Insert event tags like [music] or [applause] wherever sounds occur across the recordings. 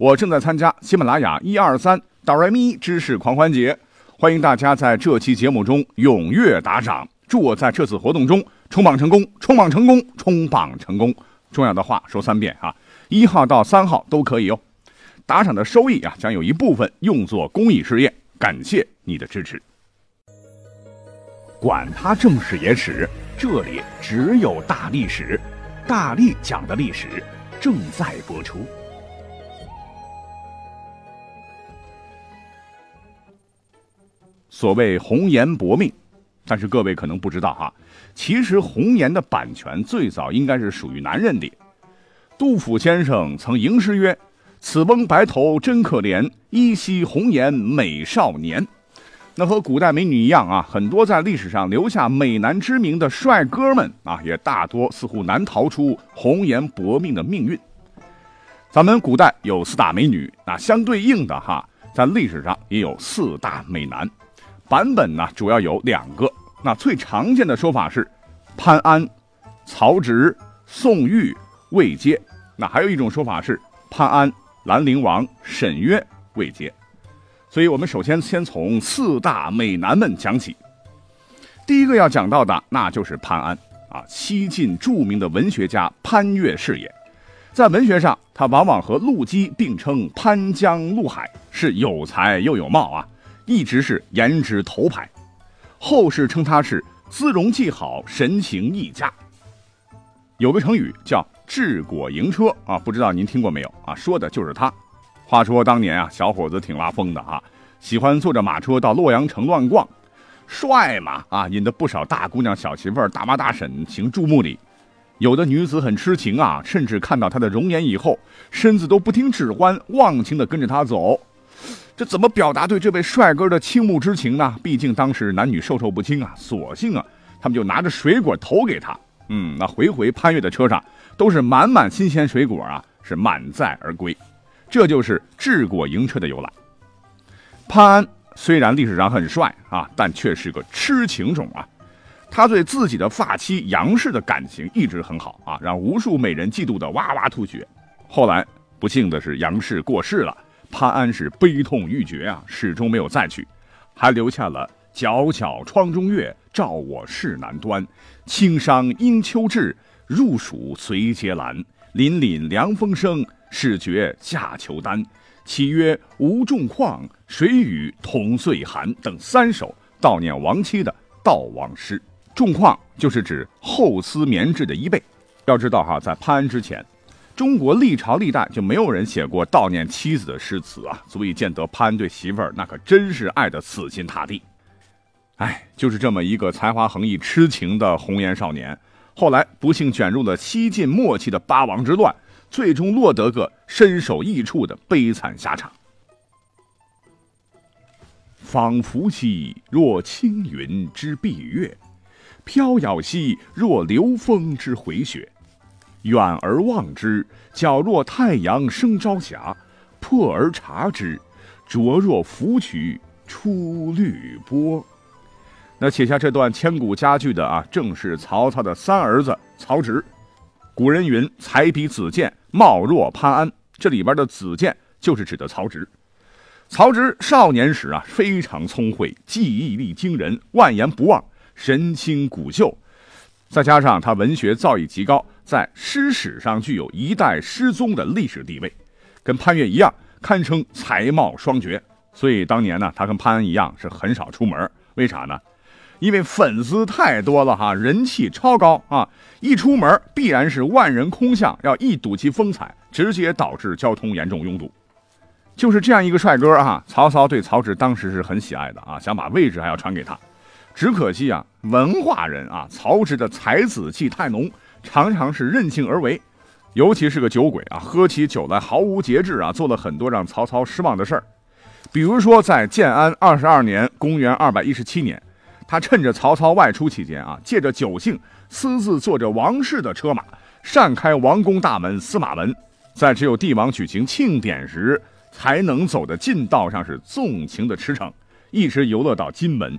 我正在参加喜马拉雅一二三哆来咪知识狂欢节，欢迎大家在这期节目中踊跃打赏，祝我在这次活动中冲榜成功，冲榜成功，冲榜成功。重要的话说三遍啊，一号到三号都可以哦。打赏的收益啊，将有一部分用作公益事业，感谢你的支持。管他正史野史，这里只有大历史，大力讲的历史正在播出。所谓红颜薄命，但是各位可能不知道哈，其实红颜的版权最早应该是属于男人的。杜甫先生曾吟诗曰：“此翁白头真可怜，依稀红颜美少年。”那和古代美女一样啊，很多在历史上留下美男之名的帅哥们啊，也大多似乎难逃出红颜薄命的命运。咱们古代有四大美女，那相对应的哈，在历史上也有四大美男。版本呢，主要有两个。那最常见的说法是潘安、曹植、宋玉、魏阶。那还有一种说法是潘安、兰陵王、沈约、魏阶。所以，我们首先先从四大美男们讲起。第一个要讲到的，那就是潘安啊，西晋著名的文学家潘岳是也。在文学上，他往往和陆机并称潘江陆海，是有才又有貌啊。一直是颜值头牌，后世称他是姿容既好，神情亦佳。有个成语叫“治国盈车”啊，不知道您听过没有啊？说的就是他。话说当年啊，小伙子挺拉风的啊，喜欢坐着马车到洛阳城乱逛，帅嘛啊，引得不少大姑娘、小媳妇儿、大妈大婶行注目礼。有的女子很痴情啊，甚至看到他的容颜以后，身子都不听指唤，忘情的跟着他走。这怎么表达对这位帅哥的倾慕之情呢？毕竟当时男女授受不亲啊，索性啊，他们就拿着水果投给他。嗯，那回回潘越的车上都是满满新鲜水果啊，是满载而归。这就是治国营车的由来。潘安虽然历史上很帅啊，但却是个痴情种啊。他对自己的发妻杨氏的感情一直很好啊，让无数美人嫉妒的哇哇吐血。后来不幸的是杨氏过世了。潘安是悲痛欲绝啊，始终没有再娶，还留下了“皎皎窗中月，照我市南端。青山应秋至，入暑随节兰。凛凛凉风生，始觉夏秋丹。岂曰无重况，谁与同岁寒？”等三首悼念亡妻的悼亡诗。重况就是指后丝棉质的衣被。要知道哈，在潘安之前。中国历朝历代就没有人写过悼念妻子的诗词啊，足以见得潘安对媳妇儿那可真是爱的死心塌地。哎，就是这么一个才华横溢、痴情的红颜少年，后来不幸卷入了西晋末期的八王之乱，最终落得个身首异处的悲惨下场。仿佛兮若轻云之蔽月，飘摇兮若流风之回雪。远而望之，皎若太阳升朝霞；破而察之，灼若芙蕖出绿波。那写下这段千古佳句的啊，正是曹操的三儿子曹植。古人云：“才比子建，貌若潘安。”这里边的子建就是指的曹植。曹植少年时啊，非常聪慧，记忆力惊人，万言不忘，神清骨秀。再加上他文学造诣极高。在诗史上具有一代诗宗的历史地位，跟潘岳一样，堪称才貌双绝。所以当年呢，他跟潘安一样是很少出门。为啥呢？因为粉丝太多了哈，人气超高啊！一出门必然是万人空巷，要一睹其风采，直接导致交通严重拥堵。就是这样一个帅哥啊，曹操对曹植当时是很喜爱的啊，想把位置还要传给他。只可惜啊，文化人啊，曹植的才子气太浓。常常是任性而为，尤其是个酒鬼啊，喝起酒来毫无节制啊，做了很多让曹操失望的事儿。比如说，在建安二十二年（公元二百一十七年），他趁着曹操外出期间啊，借着酒兴，私自坐着王室的车马，擅开王宫大门司马门，在只有帝王举行庆典时才能走的近道上是纵情的驰骋，一直游乐到金门，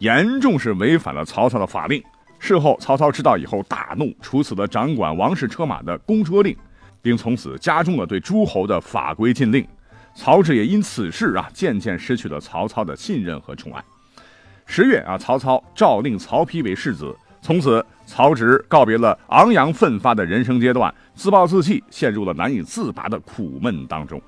严重是违反了曹操的法令。事后，曹操知道以后大怒，处死了掌管王室车马的公车令，并从此加重了对诸侯的法规禁令。曹植也因此事啊，渐渐失去了曹操的信任和宠爱。十月啊，曹操诏令曹丕为世子，从此曹植告别了昂扬奋发的人生阶段，自暴自弃，陷入了难以自拔的苦闷当中。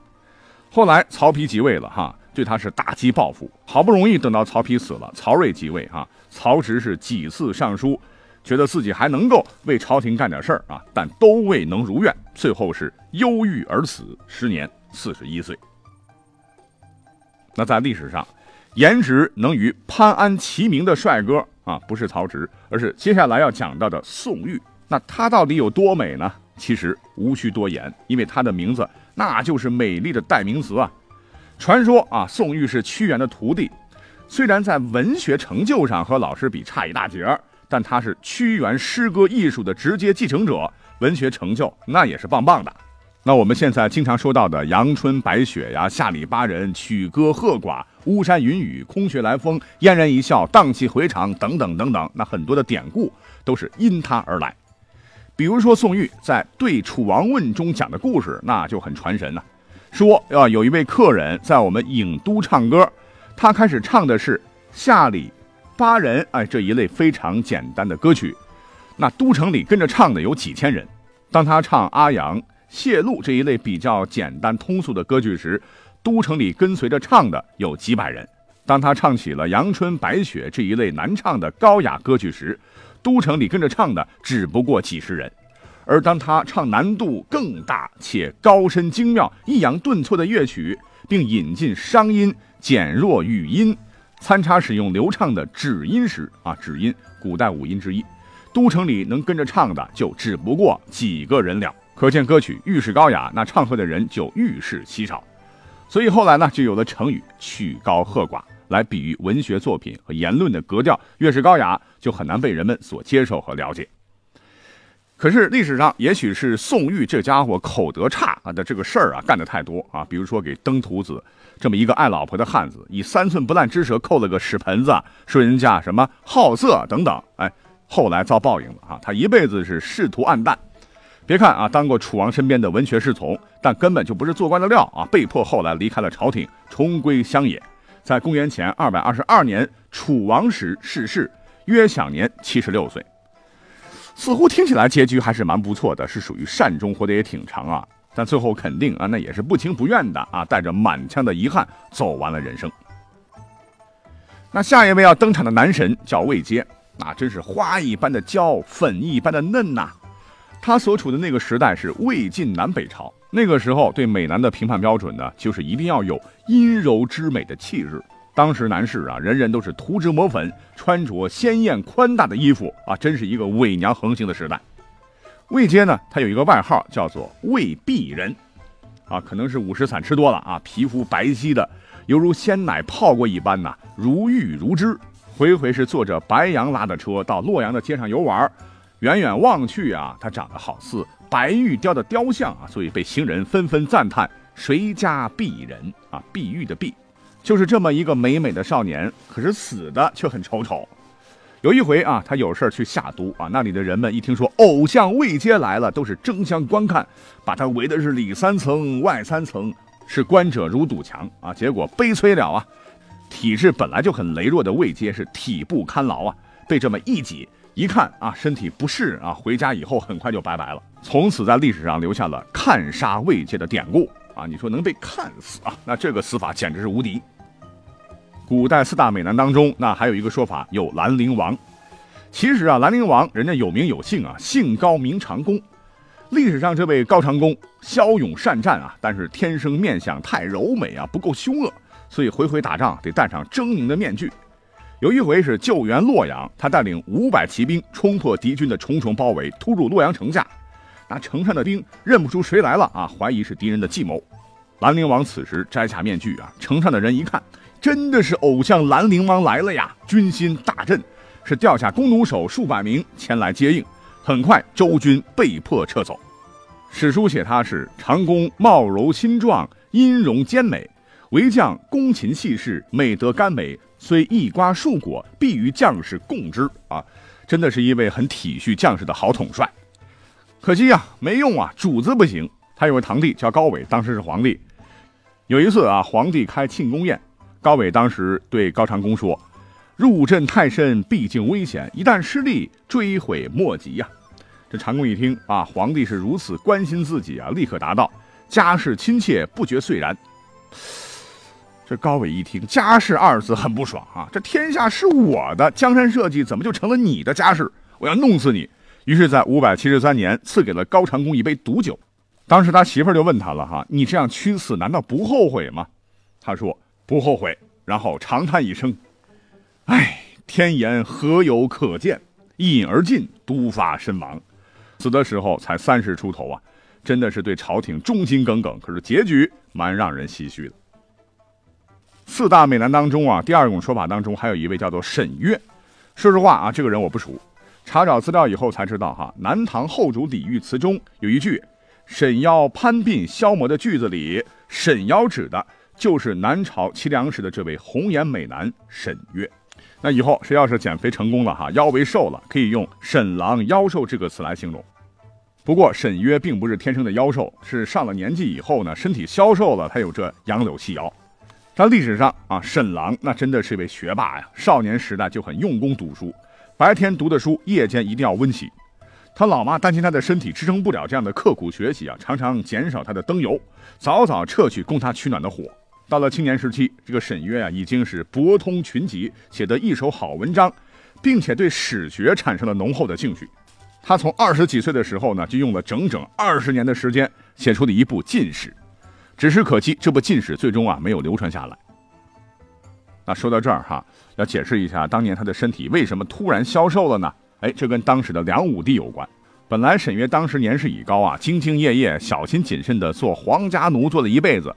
后来曹丕即位了，哈，对他是大击报复。好不容易等到曹丕死了，曹睿即位，哈。曹植是几次上书，觉得自己还能够为朝廷干点事儿啊，但都未能如愿，最后是忧郁而死，时年四十一岁。那在历史上，颜值能与潘安齐名的帅哥啊，不是曹植，而是接下来要讲到的宋玉。那他到底有多美呢？其实无需多言，因为他的名字那就是美丽的代名词啊。传说啊，宋玉是屈原的徒弟。虽然在文学成就上和老师比差一大截儿，但他是屈原诗歌艺术的直接继承者，文学成就那也是棒棒的。那我们现在经常说到的阳春白雪呀、下里巴人、曲歌鹤寡、巫山云雨、空穴来风、嫣然一笑、荡气回肠等等等等，那很多的典故都是因他而来。比如说宋玉在《对楚王问》中讲的故事，那就很传神了。说啊，有一位客人在我们郢都唱歌。他开始唱的是下里巴人哎这一类非常简单的歌曲，那都城里跟着唱的有几千人。当他唱阿阳谢露这一类比较简单通俗的歌曲时，都城里跟随着唱的有几百人。当他唱起了阳春白雪这一类难唱的高雅歌曲时，都城里跟着唱的只不过几十人。而当他唱难度更大且高深精妙、抑扬顿挫的乐曲，并引进商音。减弱语音，参差使用流畅的指音时啊，指音古代五音之一，都城里能跟着唱的就只不过几个人了。可见歌曲愈是高雅，那唱和的人就愈是稀少。所以后来呢，就有了成语“曲高和寡”来比喻文学作品和言论的格调越是高雅，就很难被人们所接受和了解。可是历史上，也许是宋玉这家伙口德差啊的这个事儿啊干的太多啊，比如说给登徒子这么一个爱老婆的汉子，以三寸不烂之舌扣了个屎盆子，说人家什么好色等等，哎，后来遭报应了啊，他一辈子是仕途暗淡。别看啊当过楚王身边的文学侍从，但根本就不是做官的料啊，被迫后来离开了朝廷，重归乡野。在公元前二百二十二年，楚王时逝世，约享年七十六岁。似乎听起来结局还是蛮不错的，是属于善终，活得也挺长啊。但最后肯定啊，那也是不情不愿的啊，带着满腔的遗憾走完了人生。那下一位要登场的男神叫魏阶，那真是花一般的娇，粉一般的嫩呐。他所处的那个时代是魏晋南北朝，那个时候对美男的评判标准呢，就是一定要有阴柔之美的气质。当时男士啊，人人都是涂脂抹粉，穿着鲜艳宽大的衣服啊，真是一个伪娘横行的时代。魏阶呢，他有一个外号叫做魏璧人，啊，可能是午时散吃多了啊，皮肤白皙的，犹如鲜奶泡过一般呐，如玉如脂。回回是坐着白羊拉的车到洛阳的街上游玩，远远望去啊，他长得好似白玉雕的雕像啊，所以被行人纷纷赞叹：谁家璧人啊？碧玉的碧。就是这么一个美美的少年，可是死的却很丑丑。有一回啊，他有事去下都啊，那里的人们一听说偶像卫阶来了，都是争相观看，把他围的是里三层外三层，是观者如堵墙啊。结果悲催了啊，体质本来就很羸弱的卫阶是体不堪劳啊，被这么一挤，一看啊，身体不适啊，回家以后很快就拜拜了，从此在历史上留下了看杀卫阶的典故啊。你说能被看死啊？那这个死法简直是无敌。古代四大美男当中，那还有一个说法，有兰陵王。其实啊，兰陵王人家有名有姓啊，姓高名长公。历史上这位高长公骁勇善战啊，但是天生面相太柔美啊，不够凶恶，所以回回打仗得戴上狰狞的面具。有一回是救援洛阳，他带领五百骑兵冲破敌军的重重包围，突入洛阳城下。那城上的兵认不出谁来了啊，怀疑是敌人的计谋。兰陵王此时摘下面具啊，城上的人一看，真的是偶像兰陵王来了呀，军心大振，是调下弓弩手数百名前来接应。很快，周军被迫撤走。史书写他是长弓貌柔心壮，音容兼美，为将弓琴细事，美德甘美，虽一瓜数果，必与将士共之啊！真的是一位很体恤将士的好统帅。可惜呀，没用啊，主子不行。他有位堂弟叫高伟，当时是皇帝。有一次啊，皇帝开庆功宴，高伟当时对高长恭说。入阵太深，毕竟危险。一旦失利，追悔莫及呀！这长公一听啊，皇帝是如此关心自己啊，立刻答道：“家事亲切，不觉遂然。”这高伟一听“家事”二字，很不爽啊！这天下是我的，江山社稷怎么就成了你的家事？我要弄死你！于是，在五百七十三年，赐给了高长恭一杯毒酒。当时他媳妇就问他了：“哈，你这样屈死，难道不后悔吗？”他说：“不后悔。”然后长叹一声。唉，天颜何有可见？一饮而尽，毒发身亡。死的时候才三十出头啊，真的是对朝廷忠心耿耿。可是结局蛮让人唏嘘的。四大美男当中啊，第二种说法当中还有一位叫做沈约。说实话啊，这个人我不熟。查找资料以后才知道哈，南唐后主李煜词中有一句“沈腰攀鬓消磨”的句子里，沈腰指的就是南朝齐梁时的这位红颜美男沈约。那以后谁要是减肥成功了哈，腰围瘦了，可以用“沈郎腰瘦”这个词来形容。不过沈约并不是天生的腰瘦，是上了年纪以后呢，身体消瘦了，才有这杨柳细腰。在历史上啊，沈郎那真的是一位学霸呀，少年时代就很用功读书，白天读的书，夜间一定要温习。他老妈担心他的身体支撑不了这样的刻苦学习啊，常常减少他的灯油，早早撤去供他取暖的火。到了青年时期，这个沈约啊，已经是博通群集，写得一手好文章，并且对史学产生了浓厚的兴趣。他从二十几岁的时候呢，就用了整整二十年的时间，写出了一部《进史》。只是可惜，这部《进史》最终啊，没有流传下来。那说到这儿哈，要解释一下，当年他的身体为什么突然消瘦了呢？哎，这跟当时的梁武帝有关。本来沈约当时年事已高啊，兢兢业业、小心谨慎地做皇家奴，做了一辈子。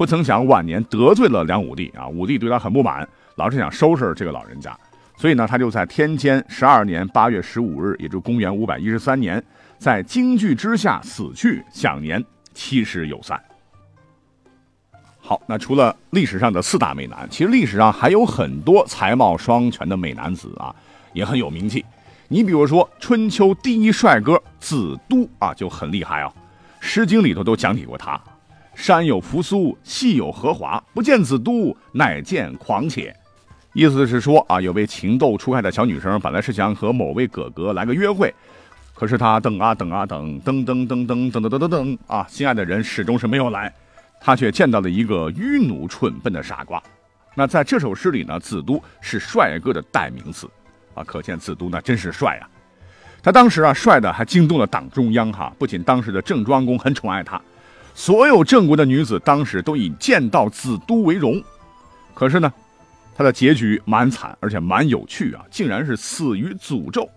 不曾想晚年得罪了梁武帝啊，武帝对他很不满，老是想收拾这个老人家，所以呢，他就在天监十二年八月十五日，也就公元五百一十三年，在京剧之下死去，享年七十有三。好，那除了历史上的四大美男，其实历史上还有很多才貌双全的美男子啊，也很有名气。你比如说春秋第一帅哥子都啊，就很厉害啊，《诗经》里头都讲起过他。山有扶苏，戏有荷华，不见子都，乃见狂且。意思是说啊，有位情窦初开的小女生，本来是想和某位哥哥来个约会，可是她等啊等啊等，噔噔噔噔噔噔噔噔噔啊，心爱的人始终是没有来，她却见到了一个愚奴蠢笨的傻瓜。那在这首诗里呢，子都是帅哥的代名词啊，可见子都那真是帅啊。他当时啊，帅的还惊动了党中央哈，不仅当时的郑庄公很宠爱他。所有郑国的女子当时都以见到子都为荣，可是呢，他的结局蛮惨，而且蛮有趣啊，竟然是死于诅咒。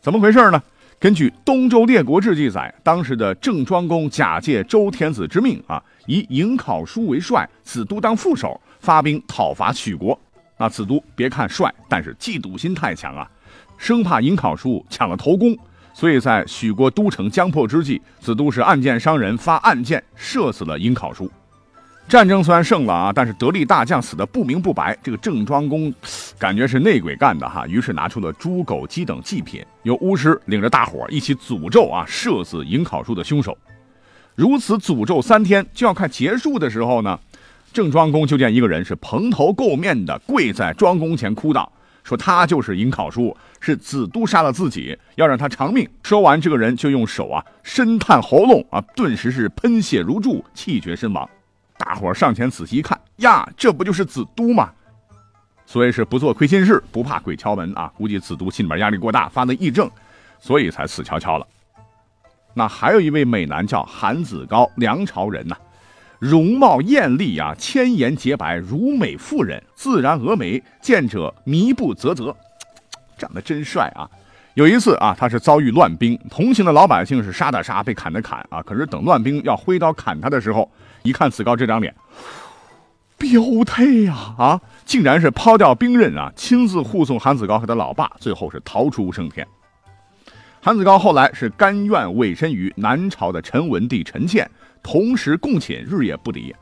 怎么回事呢？根据《东周列国志》记载，当时的郑庄公假借周天子之命啊，以颍考叔为帅，子都当副手，发兵讨伐许国。那子都别看帅，但是嫉妒心太强啊，生怕颍考叔抢了头功。所以在许国都城将破之际，子都是暗箭伤人，发暗箭射死了颍考叔。战争虽然胜了啊，但是得力大将死的不明不白，这个郑庄公 [sniffs] 感觉是内鬼干的哈，于是拿出了猪狗鸡等祭品，由巫师领着大伙一起诅咒啊，射死颍考叔的凶手。如此诅咒三天，就要快结束的时候呢，郑庄公就见一个人是蓬头垢面的跪在庄公前哭道。说他就是颍考叔，是子都杀了自己，要让他偿命。说完，这个人就用手啊深探喉咙啊，顿时是喷血如注，气绝身亡。大伙上前仔细一看，呀，这不就是子都吗？所以是不做亏心事，不怕鬼敲门啊。估计子都心里面压力过大，发了癔症，所以才死翘翘了。那还有一位美男叫韩子高，梁朝人呐。容貌艳丽啊，千颜洁白，如美妇人，自然峨眉，见者迷不啧啧，长得真帅啊！有一次啊，他是遭遇乱兵，同行的老百姓是杀的杀，被砍的砍啊。可是等乱兵要挥刀砍他的时候，一看子高这张脸，标态呀啊，竟然是抛掉兵刃啊，亲自护送韩子高和他老爸，最后是逃出升天。韩子高后来是甘愿委身于南朝的陈文帝陈倩，同时共寝，日夜不离。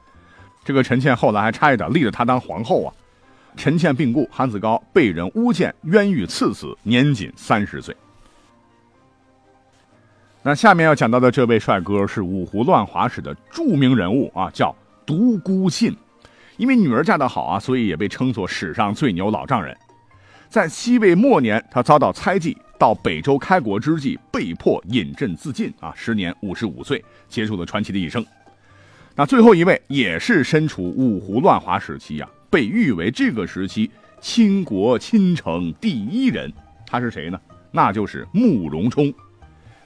这个陈倩后来还差一点立了他当皇后啊。陈倩病故，韩子高被人诬陷冤狱赐死，年仅三十岁。那下面要讲到的这位帅哥是五胡乱华史的著名人物啊，叫独孤信。因为女儿嫁得好啊，所以也被称作史上最牛老丈人。在西魏末年，他遭到猜忌，到北周开国之际，被迫饮鸩自尽啊，时年五十五岁，结束了传奇的一生。那最后一位也是身处五胡乱华时期呀。被誉为这个时期倾国倾城第一人，他是谁呢？那就是慕容冲。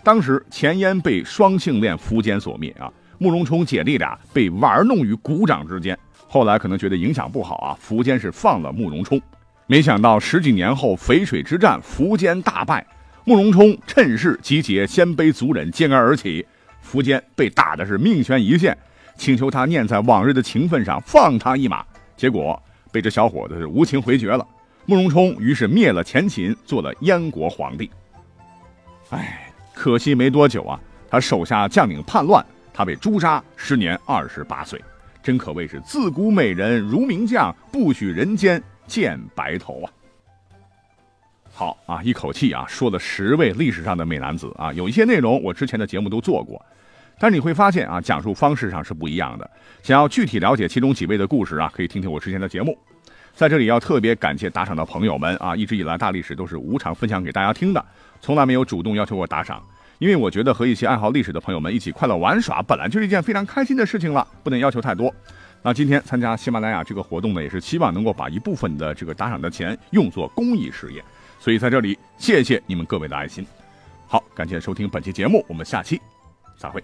当时前燕被双性恋苻坚所灭啊，慕容冲姐弟俩被玩弄于股掌之间。后来可能觉得影响不好啊，苻坚是放了慕容冲。没想到十几年后淝水之战，苻坚大败，慕容冲趁势集结鲜卑族人，揭竿而起。苻坚被打的是命悬一线，请求他念在往日的情分上放他一马。结果被这小伙子是无情回绝了，慕容冲于是灭了前秦，做了燕国皇帝。哎，可惜没多久啊，他手下将领叛乱，他被诛杀，时年二十八岁，真可谓是自古美人如名将，不许人间见白头啊！好啊，一口气啊说了十位历史上的美男子啊，有一些内容我之前的节目都做过。但是你会发现啊，讲述方式上是不一样的。想要具体了解其中几位的故事啊，可以听听我之前的节目。在这里要特别感谢打赏的朋友们啊，一直以来大历史都是无偿分享给大家听的，从来没有主动要求我打赏。因为我觉得和一些爱好历史的朋友们一起快乐玩耍，本来就是一件非常开心的事情了，不能要求太多。那今天参加喜马拉雅这个活动呢，也是希望能够把一部分的这个打赏的钱用作公益事业，所以在这里谢谢你们各位的爱心。好，感谢收听本期节目，我们下期再会。